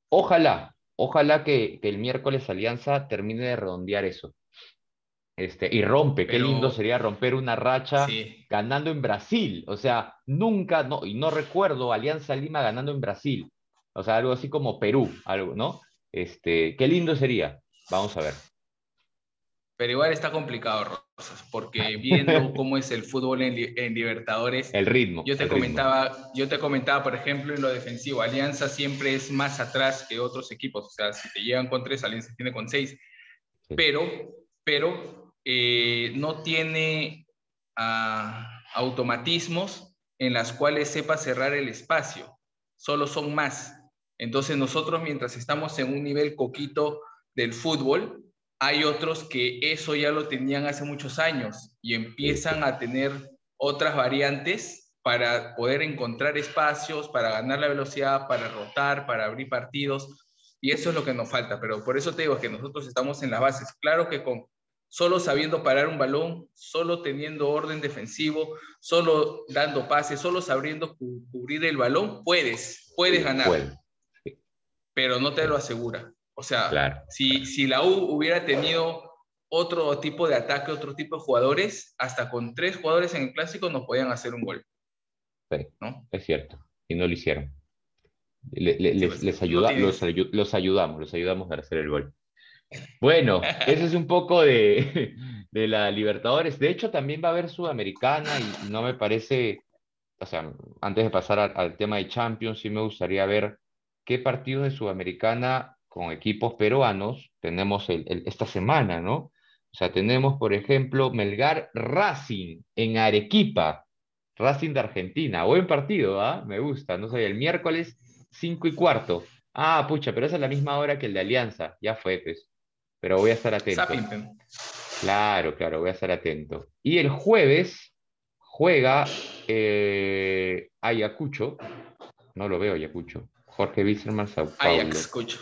S2: Ojalá, ojalá que, el miércoles Alianza termine de redondear eso. Este, y rompe, qué lindo sería romper una racha ganando en Brasil. O sea, nunca, no, y no recuerdo Alianza Lima ganando en Brasil. O sea, algo así como Perú, algo, ¿no? Este, qué lindo sería. Vamos a ver.
S3: Pero igual está complicado, Rosas, porque viendo cómo es el fútbol en, Libertadores.
S2: El ritmo.
S3: Yo te, comentaba, yo te comentaba, por ejemplo, en lo defensivo, Alianza siempre es más atrás que otros equipos. O sea, si te llegan con tres, Alianza tiene con seis. Pero, pero eh, no tiene ah, automatismos en las cuales sepa cerrar el espacio. Solo son más. Entonces nosotros mientras estamos en un nivel coquito del fútbol, hay otros que eso ya lo tenían hace muchos años y empiezan a tener otras variantes para poder encontrar espacios, para ganar la velocidad, para rotar, para abrir partidos. Y eso es lo que nos falta. Pero por eso te digo que nosotros estamos en las bases. Claro que con solo sabiendo parar un balón, solo teniendo orden defensivo, solo dando pases, solo sabiendo cubrir el balón, puedes, puedes ganar pero no te lo asegura. O sea, si, si la U hubiera tenido otro tipo de ataque, otro tipo de jugadores, hasta con tres jugadores en el clásico nos podían hacer un gol.
S2: Sí, ¿no? Es cierto, y no lo hicieron. les, les ayuda, los, los, ayudamos, los ayudamos a hacer el gol. Bueno, ese es un poco de, de, la Libertadores. De hecho, también va a haber Sudamericana y no me parece, o sea, antes de pasar al tema de Champions, sí me gustaría ver qué partidos de Sudamericana con equipos peruanos tenemos esta semana, ¿no? O sea, tenemos, por ejemplo, Melgar Racing en Arequipa, Racing de Argentina. Buen partido, ¿ah? Me gusta, no sé, el miércoles 5 y cuarto. Ah, pucha, pero esa es la misma hora que el de Alianza. Ya fue, pues. Pero voy a estar atento. Claro, claro, voy a estar atento. Y el jueves juega eh, Ayacucho. No lo veo, Ayacucho. Jorge Bisserman, Sao Paulo.
S3: Ajax Cucho.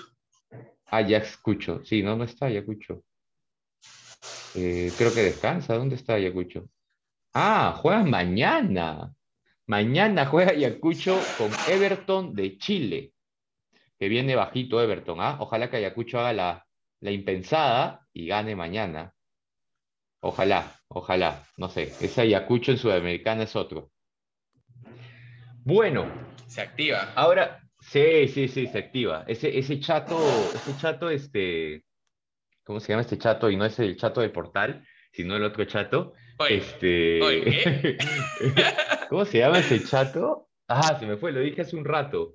S2: Ajax Cucho. Sí, no, no está Ayacucho. Eh, creo que descansa. ¿Dónde está Ayacucho? Ah, juega mañana. Mañana juega Ayacucho con Everton de Chile. Que viene bajito Everton. ¿ah? Ojalá que Ayacucho haga la, la impensada y gane mañana. Ojalá, ojalá. No sé. Ese Ayacucho en Sudamericana es otro. Bueno.
S3: Se activa.
S2: Ahora, Sí, sí, sí, se activa. Ese, ese chato, ese chato, este, ¿cómo se llama este chato? Y no es el chato del portal, sino el otro chato. este, ¿Cómo se llama ese chato? Ah, se me fue, lo dije hace un rato.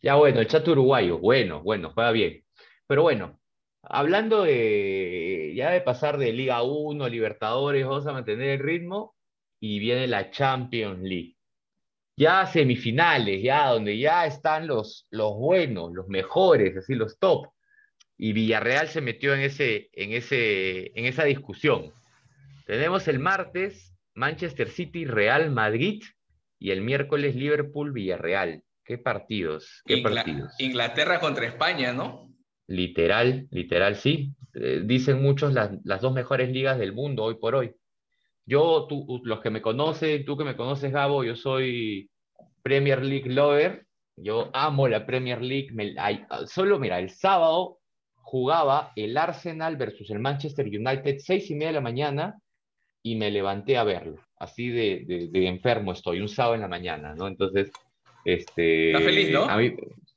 S2: Ya bueno, el chato uruguayo, bueno, bueno, juega bien. Pero bueno, hablando de, ya de pasar de Liga 1, Libertadores, vamos a mantener el ritmo y viene la Champions League ya semifinales, ya donde ya están los, los buenos, los mejores, así los top. Y Villarreal se metió en, ese, en, ese, en esa discusión. Tenemos el martes Manchester City, Real Madrid y el miércoles Liverpool, Villarreal. ¿Qué partidos? ¿Qué partidos?
S3: Inglaterra contra España, ¿no?
S2: Literal, literal, sí. eh, dicen muchos las, las, dos mejores ligas del mundo hoy por hoy. Yo, tú, los que me conocen, tú que me conoces, Gabo, yo soy Premier League lover. Yo amo la Premier League. Me, solo, mira, el sábado jugaba el Arsenal versus el Manchester United, seis y media de la mañana, y me levanté a verlo. Así de, de, enfermo estoy, un sábado en la mañana, ¿no? Entonces, este...
S3: Está feliz, ¿no?
S2: A mí,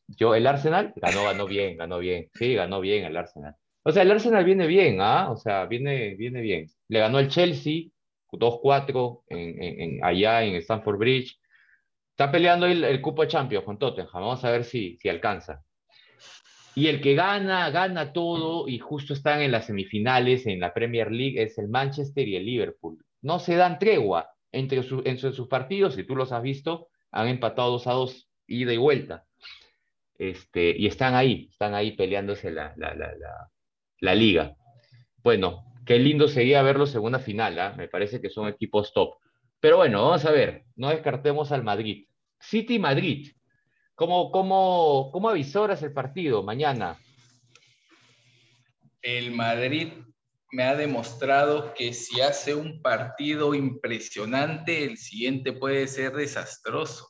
S2: yo, el Arsenal ganó, ganó bien, ganó bien. Sí, ganó bien el Arsenal. O sea, el Arsenal viene bien, ¿ah? O sea, viene, viene bien. Le ganó el Chelsea 2-4 en, en, allá en Stamford Bridge. Está peleando el, el, cupo de Champions con Tottenham. Vamos a ver si, si alcanza. Y el que gana, gana todo y justo están en las semifinales en la Premier League es el Manchester y el Liverpool. No se dan tregua entre, su, entre sus partidos, si tú los has visto, han empatado 2 a 2, ida y vuelta. Este, y están ahí, están ahí peleándose la, la, la, la liga. Bueno, qué lindo sería verlos en una final, ¿ah? me parece que son equipos top. Pero bueno, vamos a ver, no descartemos al Madrid. City Madrid, ¿cómo, cómo, cómo avisoras el partido mañana?
S3: El Madrid me ha demostrado que si hace un partido impresionante, el siguiente puede ser desastroso,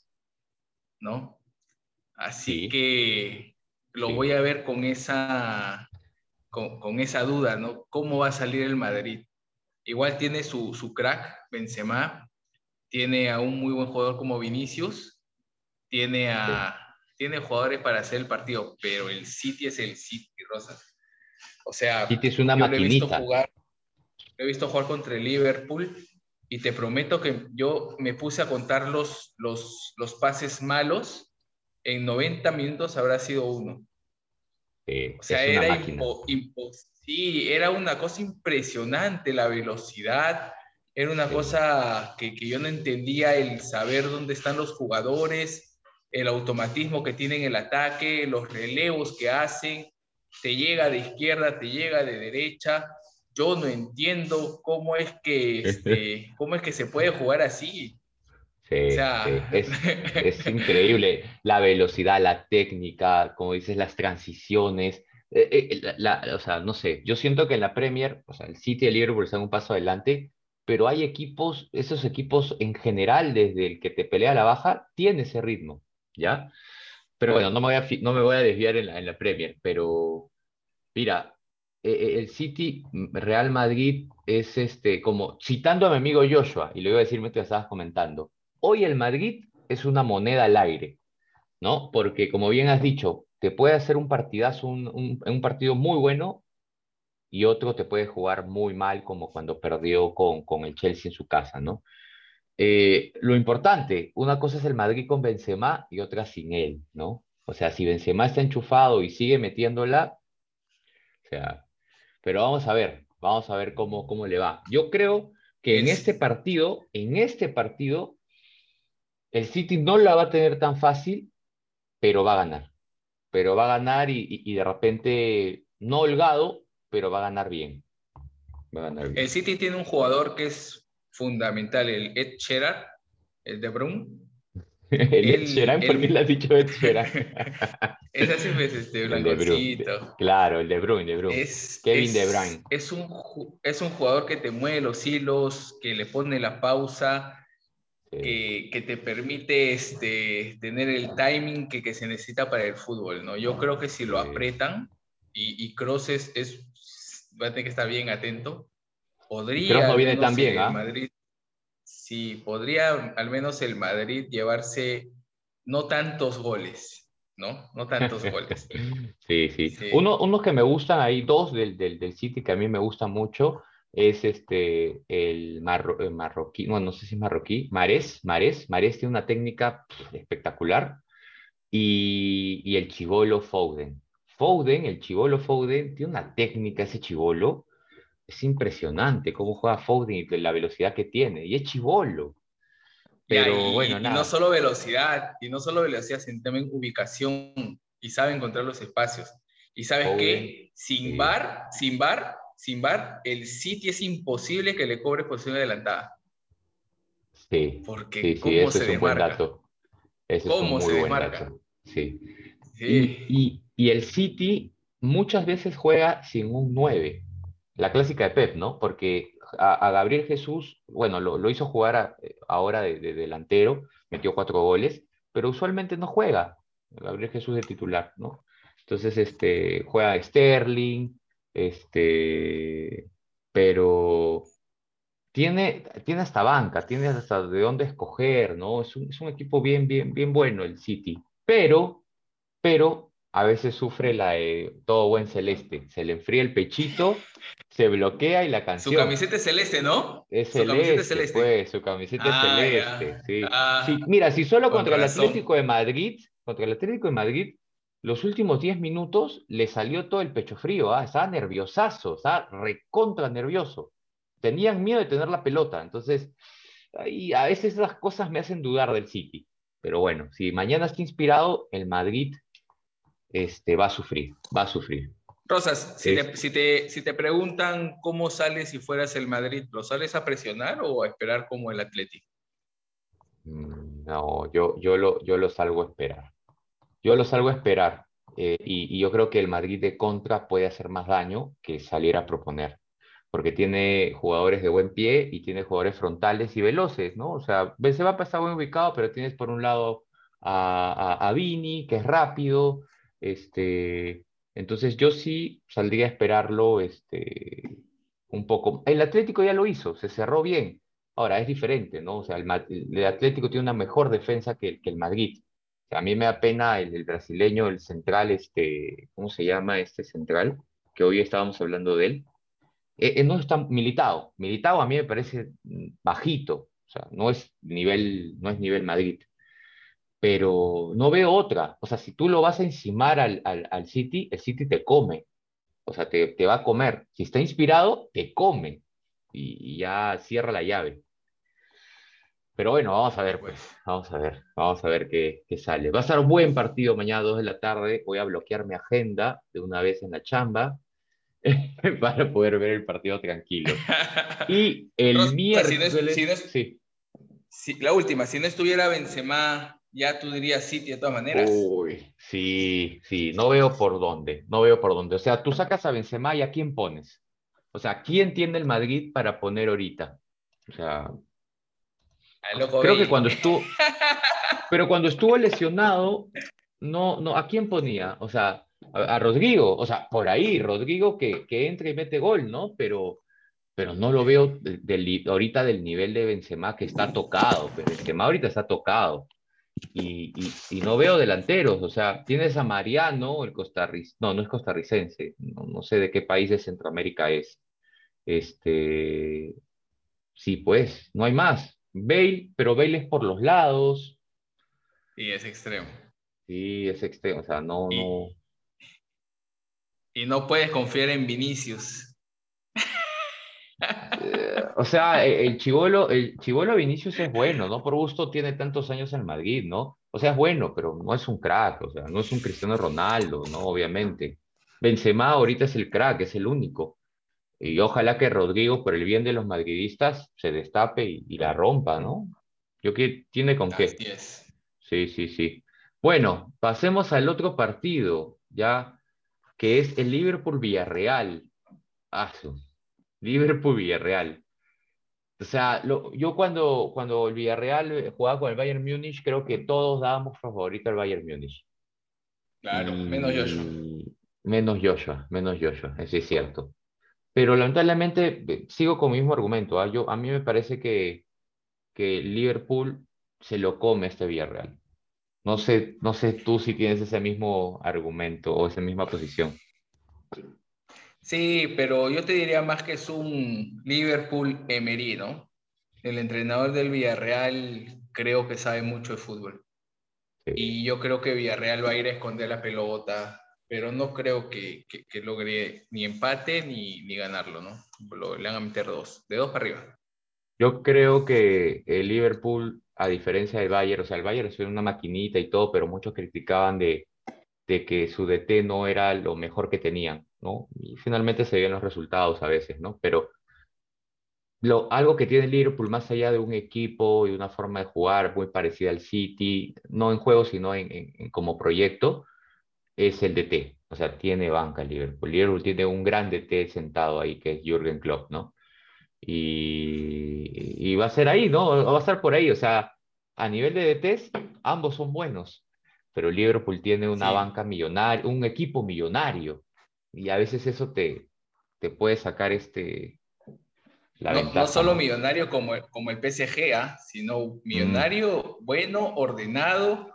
S3: ¿no? Así que lo voy a ver con esa, con, esa duda, ¿no? ¿Cómo va a salir el Madrid? Igual tiene su, su crack, Benzema, tiene a un muy buen jugador como Vinicius, tiene a tiene jugadores para hacer el partido, pero el City es el City, Rosas. O sea,
S2: City es una maquinita. Lo he visto
S3: jugar, he visto jugar contra el Liverpool y te prometo que yo me puse a contar los, los, los pases malos en 90 minutos habrá sido uno. O sea, era, sí, era una cosa impresionante la velocidad, era una cosa que, que, yo no entendía el saber dónde están los jugadores, el automatismo que tienen el ataque, los relevos que hacen, te llega de izquierda, te llega de derecha. Yo no entiendo cómo es que, este, cómo es que se puede jugar así.
S2: Es, increíble la velocidad, la técnica, como dices, las transiciones. Eh, eh, o sea, no sé, yo siento que en la Premier, o sea, el City y el Liverpool están un paso adelante, pero hay equipos, esos equipos en general, desde el que te pelea a la baja, tiene ese ritmo, ¿ya? Pero bueno, no me voy a, no me voy a desviar en la, en la Premier, pero mira, eh, el City, mm, Real Madrid es este, como citando a mi amigo Joshua, y lo iba a decir mientras estabas comentando, Hoy el Madrid es una moneda al aire, ¿no? Porque como bien has dicho, te puede hacer un partidazo, un, un, partido muy bueno y otro te puede jugar muy mal, como cuando perdió con, con el Chelsea en su casa, ¿no? Eh, lo importante, una cosa es el Madrid con Benzema y otra sin él, ¿no? O sea, si Benzema está enchufado y sigue metiéndola, o sea, pero vamos a ver, vamos a ver cómo, cómo le va. Yo creo que en este partido, en este partido, el City no la va a tener tan fácil, pero va a ganar. Pero va a ganar y, de repente, no holgado, pero va a ganar bien.
S3: El City tiene un jugador que es fundamental, el Ed Sheeran, el de Bruyne.
S2: el Ed Sheeran, ¿por qué le has dicho Ed Sheeran?
S3: es así, pues, este blancocito.
S2: Claro, el de Bruyne, de Bruyne. Kevin De Bruyne.
S3: Es un, es un jugador que te mueve los hilos, que le pone la pausa, que, te permite este, tener el timing que, que, se necesita para el fútbol, ¿no? Yo creo que si lo apretan y, y Kroos es, va a tener que estar bien atento, podría...
S2: no viene tan bien, ¿ah?
S3: Madrid, sí, podría al menos el Madrid llevarse no tantos goles, ¿no? No tantos goles.
S2: sí, sí. Uno, unos que me gustan, hay dos del, del, del City que a mí me gustan mucho, es este, el, marroquí, no, no sé si es marroquí, Marés, Marés, Marés tiene una técnica espectacular, y, y el chivolo Foden. Foden, el chivolo Foden, tiene una técnica ese chivolo, es impresionante cómo juega Foden y la velocidad que tiene, y es chivolo.
S3: Pero bueno, nada. Y no solo velocidad, y no solo velocidad, sino también ubicación, y sabe encontrar los espacios. Y sabes que sin bar, sin bar, sin VAR, el City es imposible que le cobre posición adelantada.
S2: Sí.
S3: Porque sí, ¿cómo se es un buen dato.
S2: ¿Cómo se demarca? Sí. Y, y, y, el City muchas veces juega sin un 9, la clásica de Pep, ¿no? Porque a, Gabriel Jesús, bueno, lo, hizo jugar ahora de, delantero, metió cuatro goles, pero usualmente no juega Gabriel Jesús de titular, ¿no? Entonces, este, juega Sterling, este, pero tiene, tiene hasta banca, tiene hasta de dónde escoger, ¿no? Es un, es un equipo bien, bien, bien bueno el City, pero, pero a veces sufre la de todo buen celeste. Se le enfría el pechito, se bloquea y la canción.
S3: Su camiseta es celeste, ¿no?
S2: Es su celeste, celeste. Pues, su camiseta es ah, celeste. Sí. Ah, mira, si solo contra el Atlético de Madrid, contra el Atlético de Madrid, los últimos 10 minutos le salió todo el pecho frío, ¿ah? estaba nerviosazo, estaba recontra nervioso. Tenían miedo de tener la pelota, entonces ahí, a veces esas cosas me hacen dudar del City. Pero bueno, si mañana está inspirado, el Madrid este, va a sufrir, va a sufrir.
S3: Rosas, si, te, si, te, si te preguntan cómo sales si fueras el Madrid, ¿lo sales a presionar o a esperar como el Atlético?
S2: Mm, no, yo, yo, lo, yo lo salgo a esperar. Yo lo salgo a esperar. Eh, y, yo creo que el Madrid de contra puede hacer más daño que salir a proponer. Porque tiene jugadores de buen pie y tiene jugadores frontales y veloces, ¿no? O sea, se va a pasar ubicado, pero tienes por un lado a, a, Vini, que es rápido, este, entonces yo sí saldría a esperarlo este, un poco. El Atlético ya lo hizo, se cerró bien. Ahora es diferente, ¿no? O sea, el, Atlético tiene una mejor defensa que el Madrid. A mí me da pena el, brasileño, el central, este, ¿cómo se llama este central? Que hoy estábamos hablando de él. Eh, eh, no está militado. Militado a mí me parece bajito. O sea, no es nivel, no es nivel Madrid pero no veo otra. O sea, si tú lo vas a encimar al, al, City, el City te come. O sea, te, te, va a comer. Si está inspirado, te come. Y, ya cierra la llave. Pero bueno, vamos a ver, pues. Vamos a ver. Vamos a ver qué, qué sale. Va a ser un buen partido mañana, 2 de la tarde. Voy a bloquear mi agenda de una vez en la chamba para poder ver el partido tranquilo. Y el miércoles...
S3: sí. la última, si no estuviera Benzema ya tú dirías sí, de todas maneras.
S2: Uy, sí, sí, no veo por dónde, no veo por dónde. O sea, tú sacas a Benzema y a quién pones. O sea, ¿quién tiene el Madrid para poner ahorita? O sea, creo que cuando estuvo, pero cuando estuvo lesionado, no, no, ¿a quién ponía? O sea, a, Rodrigo, o sea, por ahí, Rodrigo que, que entra y mete gol, ¿no? Pero, pero no lo veo ahorita del nivel de Benzema que está tocado, pero Benzema ahorita está tocado y, no veo delanteros, o sea, tienes a Mariano, el costarricense, no, no es costarricense, no, sé de qué país de Centroamérica es. Este, sí, pues, no hay más. Bale, pero Bale es por los lados.
S3: Y es extremo.
S2: Sí, es extremo, o sea, no, y, no.
S3: Y no puedes confiar en Vinicius.
S2: Eh, o sea, el chivolo, el chivolo Vinicius es bueno, ¿no? Por gusto tiene tantos años en Madrid, ¿no? O sea, es bueno, pero no es un crack, o sea, no es un Cristiano Ronaldo, ¿no? Obviamente. Benzema ahorita es el crack, es el único. Y ojalá que Rodrigo, por el bien de los madridistas, se destape y, la rompa, ¿no? Yo que tiene con qué. Sí, sí, sí. Bueno, pasemos al otro partido, ya, que es el Liverpool-Villarreal. Ah, Liverpool Villarreal. O sea, yo cuando, cuando el Villarreal jugaba con el Bayern Múnich, creo que todos dábamos favorito al Bayern Múnich.
S3: Claro, menos Joshua.
S2: Menos Joshua, menos Joshua, eso es cierto. Pero lamentablemente eh, sigo con mi mismo argumento. ¿ah? Yo, a mí me parece que, que Liverpool se lo come este Villarreal. No sé, no sé tú si tienes ese mismo argumento o esa misma posición.
S3: Sí, pero yo te diría más que es un Liverpool Emery, ¿no? El entrenador del Villarreal creo que sabe mucho de fútbol. Y yo creo que Villarreal va a ir a esconder la pelota, pero no creo que, logre ni empate ni, ni ganarlo, ¿no? le van a meter dos, de dos para arriba.
S2: Yo creo que el Liverpool, a diferencia del Bayern, o sea, el Bayern es una maquinita y todo, pero muchos criticaban de, de que su DT no era lo mejor que tenían. ¿no? Y finalmente se ven los resultados a veces, ¿no? Pero lo, algo que tiene Liverpool, más allá de un equipo y una forma de jugar muy parecida al City, no en juego, sino en, como proyecto, es el DT. O sea, tiene banca Liverpool. Liverpool tiene un gran DT sentado ahí, que es Jürgen Klopp, ¿no? Y, va a ser ahí, ¿no? Va a estar por ahí. O sea, a nivel de DTs, ambos son buenos. Pero Liverpool tiene una banca millonaria, un equipo millonario. Y a veces eso te, te puede sacar este,
S3: no, solo millonario como, como el PSG, ¿ah? sino millonario bueno, ordenado,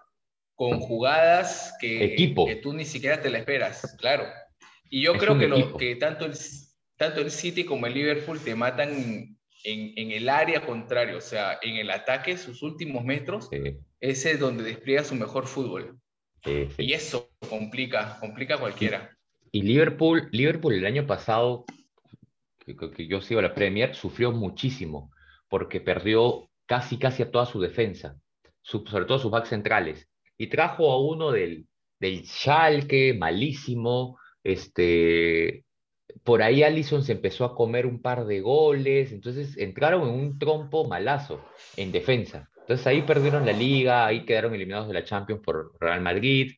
S3: con jugadas que, que tú ni siquiera te la esperas, claro. Y yo creo que, lo, que tanto, el, tanto el City como el Liverpool te matan en, en el área contraria, o sea, en el ataque, sus últimos metros, ese es donde despliega su mejor fútbol. y eso complica, complica cualquiera.
S2: Y Liverpool, Liverpool el año pasado que, yo sigo la Premier, sufrió muchísimo porque perdió casi, casi a toda su defensa, sobre todo sus backs centrales. Y trajo a uno del, del malísimo. Este, por ahí Allison se empezó a comer un par de goles, entonces entraron en un trompo malazo en defensa. Entonces ahí perdieron la liga, ahí quedaron eliminados de la Champions por Real Madrid.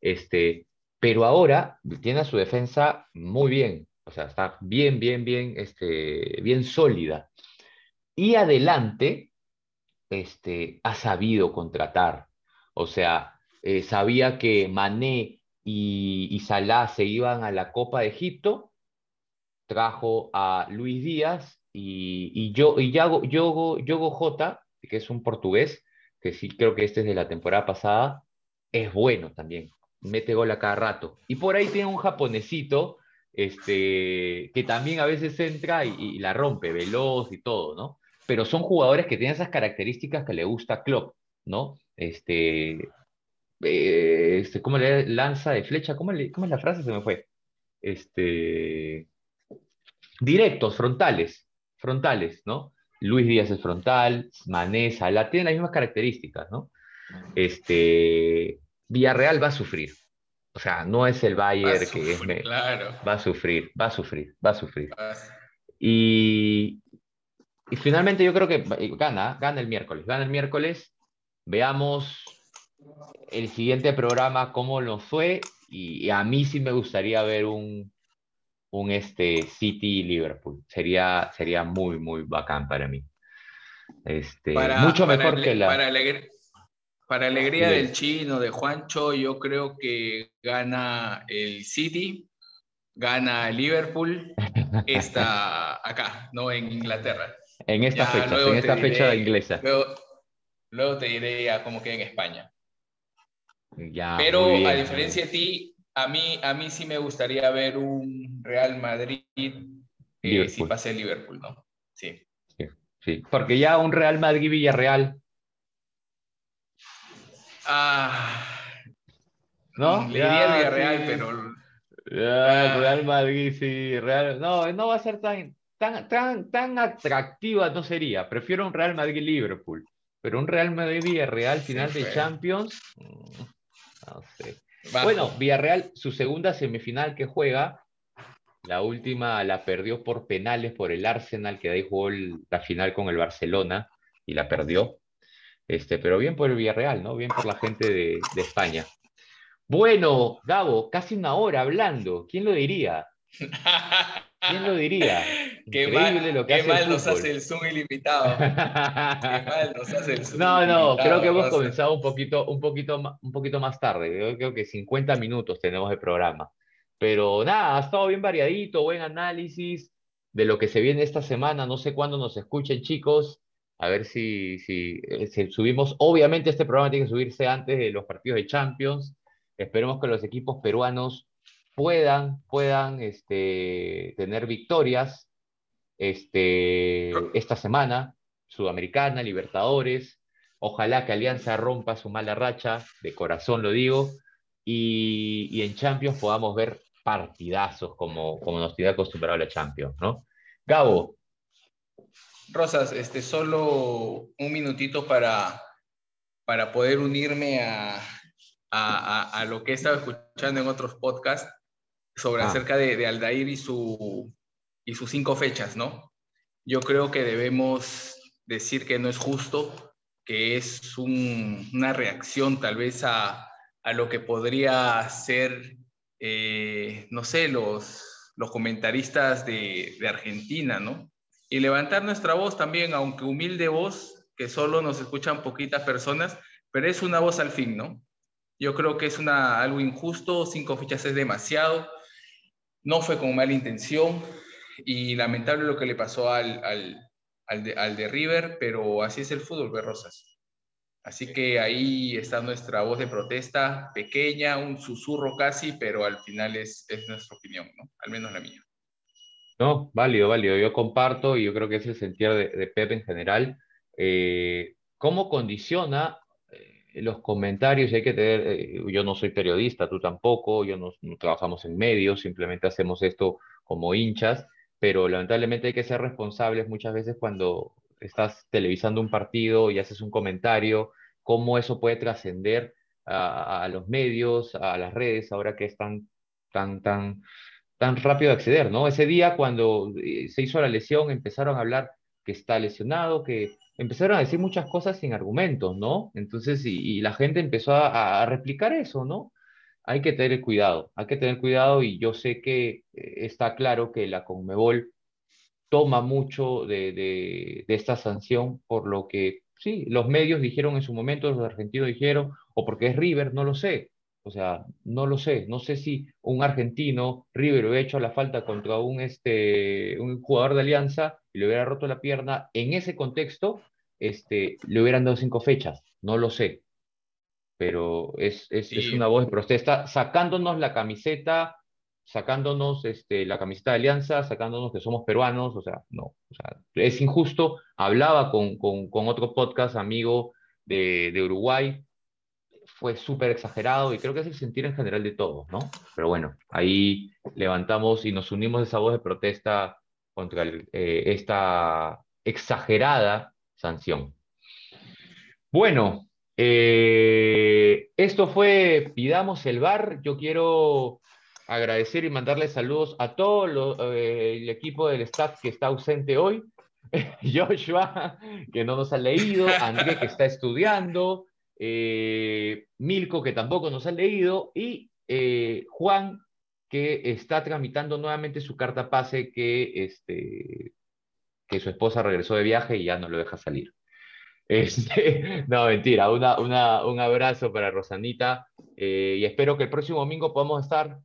S2: Este, pero ahora tiene a su defensa muy bien. O sea, está bien, bien, bien, este, bien sólida. Y adelante, este, ha sabido contratar. O sea, eh, sabía que Mané y, y, Salah se iban a la Copa de Egipto, trajo a Luis Díaz y, y, yo, y Yago, Yogo, J, que es un portugués, que sí creo que este es de la temporada pasada, es bueno también, mete gol a cada rato. Y por ahí tiene un japonesito este, que también a veces entra y, la rompe, veloz y todo, ¿no? Pero son jugadores que tienen esas características que le gusta a Klopp, ¿no? Este, eh, este ¿cómo le lanza de flecha? ¿Cómo, es la frase? Se me fue. Este, directos, frontales, frontales, ¿no? Luis Díaz es frontal, Mané, Salah, tienen las mismas características, ¿no? Este, Villarreal va a sufrir, o sea, no es el Bayern que es... Claro. Va a sufrir, va a sufrir, va a sufrir. Y, y finalmente yo creo que gana, gana el miércoles, gana el miércoles. Veamos el siguiente programa cómo nos fue y, a mí sí me gustaría ver un, un este City Liverpool. Sería, sería muy, muy bacán para mí. Este, mucho mejor que la...
S3: Para para alegría del chino, de Juancho, yo creo que gana el City, gana el Liverpool, está acá, no en Inglaterra.
S2: En esta fecha, en esta fecha inglesa.
S3: Luego, te diré a cómo queda en España. Ya, Pero a diferencia de ti, a mí, a mí sí me gustaría ver un Real Madrid eh, si pase el Liverpool, ¿no?
S2: Sí. sí. Sí, porque ya un Real Madrid-Villarreal
S3: Ah. ¿No? Le diría Real, pero.
S2: Ya, ah. Real Madrid, sí, Real. No, no va a ser tan, tan, tan, tan atractiva, no sería. Prefiero un Real Madrid-Liverpool. Pero un Real Madrid-Villarreal final de Champions. Mm, no sé. Bueno, Villarreal, su segunda semifinal que juega, la última la perdió por penales por el Arsenal, que de ahí jugó la final con el Barcelona y la perdió. Este, pero bien por el Villarreal, ¿no? Bien por la gente de, España. Bueno, Gabo, casi una hora hablando. ¿Quién lo diría? ¿Quién lo diría?
S3: Qué mal, lo que mal nos hace el Zoom ilimitado. qué mal nos hace el Zoom
S2: No, no, creo que hemos comenzado un poquito, un, poquito, un poquito más tarde. Yo creo que 50 minutos tenemos de programa. Pero nada, ha estado bien variadito, buen análisis de lo que se viene esta semana. No sé cuándo nos escuchen, chicos a ver si, eh, si, subimos. Obviamente este programa tiene que subirse antes de los partidos de Champions. Esperemos que los equipos peruanos puedan, puedan este, tener victorias este, esta semana, Sudamericana, Libertadores. Ojalá que Alianza rompa su mala racha, de corazón lo digo, y, y en Champions podamos ver partidazos como, como nos tiene acostumbrado la Champions, ¿no? Gabo,
S3: Rosas, este, solo un minutito para, para poder unirme a, a, a, lo que he estado escuchando en otros podcasts sobre ah. acerca de, de, Aldair y, su, y sus cinco fechas, ¿no? Yo creo que debemos decir que no es justo, que es una reacción tal vez a, a lo que podría ser, eh, no sé, los, los comentaristas de, de Argentina, ¿no? Y levantar nuestra voz también, aunque humilde voz, que solo nos escuchan poquitas personas, pero es una voz al fin, ¿no? Yo creo que es una, algo injusto, cinco fichas es demasiado, no fue con mala intención y lamentable lo que le pasó al, al, al, de, River, pero así es el fútbol de Rosas. Así que ahí está nuestra voz de protesta, pequeña, un susurro casi, pero al final es, es nuestra opinión, ¿no? Al menos la mía.
S2: No, válido, válido. Yo comparto y yo creo que es el sentir de, de Pep en general. Eh, ¿Cómo condiciona los comentarios, hay que tener, eh, yo no soy periodista, tú tampoco, yo no, no, trabajamos en medios, simplemente hacemos esto como hinchas, pero lamentablemente hay que ser responsables muchas veces cuando estás televisando un partido y haces un comentario, cómo eso puede trascender a, a, los medios, a las redes, ahora que es tan, tan, tan, tan rápido de acceder, ¿no? Ese día cuando eh, se hizo la lesión empezaron a hablar que está lesionado, que empezaron a decir muchas cosas sin argumentos, ¿no? Entonces, y, la gente empezó a, replicar eso, ¿no? Hay que tener cuidado, hay que tener cuidado y yo sé que eh, está claro que la Conmebol toma mucho de, esta sanción por lo que, sí, los medios dijeron en su momento, los argentinos dijeron, o porque es River, no lo sé. O sea, no lo sé, no sé si un argentino, River, hubiera hecho la falta contra un, este, un jugador de Alianza y le hubiera roto la pierna, en ese contexto, este, le hubieran dado cinco fechas, no lo sé. Pero es, es, sí. es una voz de protesta, sacándonos la camiseta, sacándonos este, la camiseta de Alianza, sacándonos que somos peruanos, o sea, no, o sea, es injusto. Hablaba con, con, con otro podcast amigo de, de Uruguay, fue súper exagerado y creo que es el sentir en general de todos, ¿no? Pero bueno, ahí levantamos y nos unimos a esa voz de protesta contra eh, esta exagerada sanción. Bueno, eh, esto fue Pidamos el Bar. Yo quiero agradecer y mandarle saludos a todo eh, el equipo del staff que está ausente hoy. Joshua, que no nos ha leído, André, que está estudiando, Milko, que tampoco nos ha leído, y Juan, que está tramitando nuevamente su carta pase que, este, que su esposa regresó de viaje y ya no lo deja salir. Este, no, mentira, una, una, un abrazo para Rosanita eh, y espero que el próximo domingo podamos estar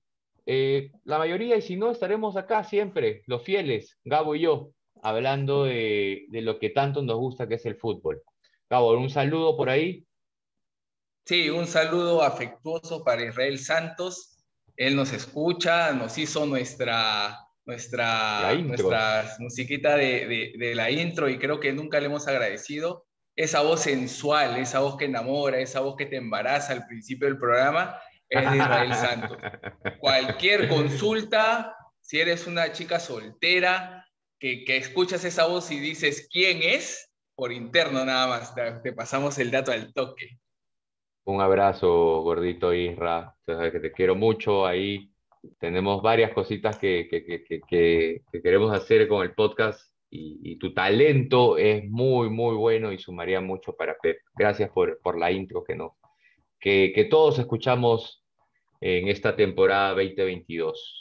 S2: eh, la mayoría y si no estaremos acá siempre, los fieles, Gabo y yo, hablando de, de lo que tanto nos gusta que es el fútbol. Gabo, un saludo por ahí.
S3: Sí, un saludo afectuoso para Israel Santos. Él nos escucha, nos hizo nuestra, nuestra, nuestra musiquita de, de, de, la intro y creo que nunca le hemos agradecido. Esa voz sensual, esa voz que enamora, esa voz que te embaraza al principio del programa, es de Israel Santos. Cualquier consulta, si eres una chica soltera, que, que escuchas esa voz y dices quién es, por interno nada más, te, te pasamos el dato al toque.
S2: Un abrazo, gordito Isra. Que te quiero mucho. Ahí tenemos varias cositas que, que, que, que queremos hacer con el podcast y, tu talento es muy, muy bueno y sumaría mucho para Pep. Gracias por, por la intro que, no, que todos escuchamos en esta temporada 2022.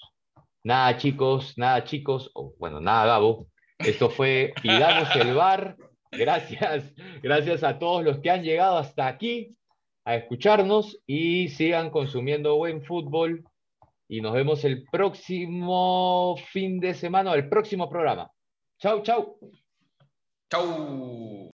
S2: Nada, chicos, nada, chicos. Oh, bueno, nada, Gabo. Esto fue Pidamos el Bar. Gracias, gracias a todos los que han llegado hasta aquí a escucharnos y sigan consumiendo buen fútbol. Y nos vemos el próximo fin de semana, el próximo programa. Chau, chau.
S3: Chau.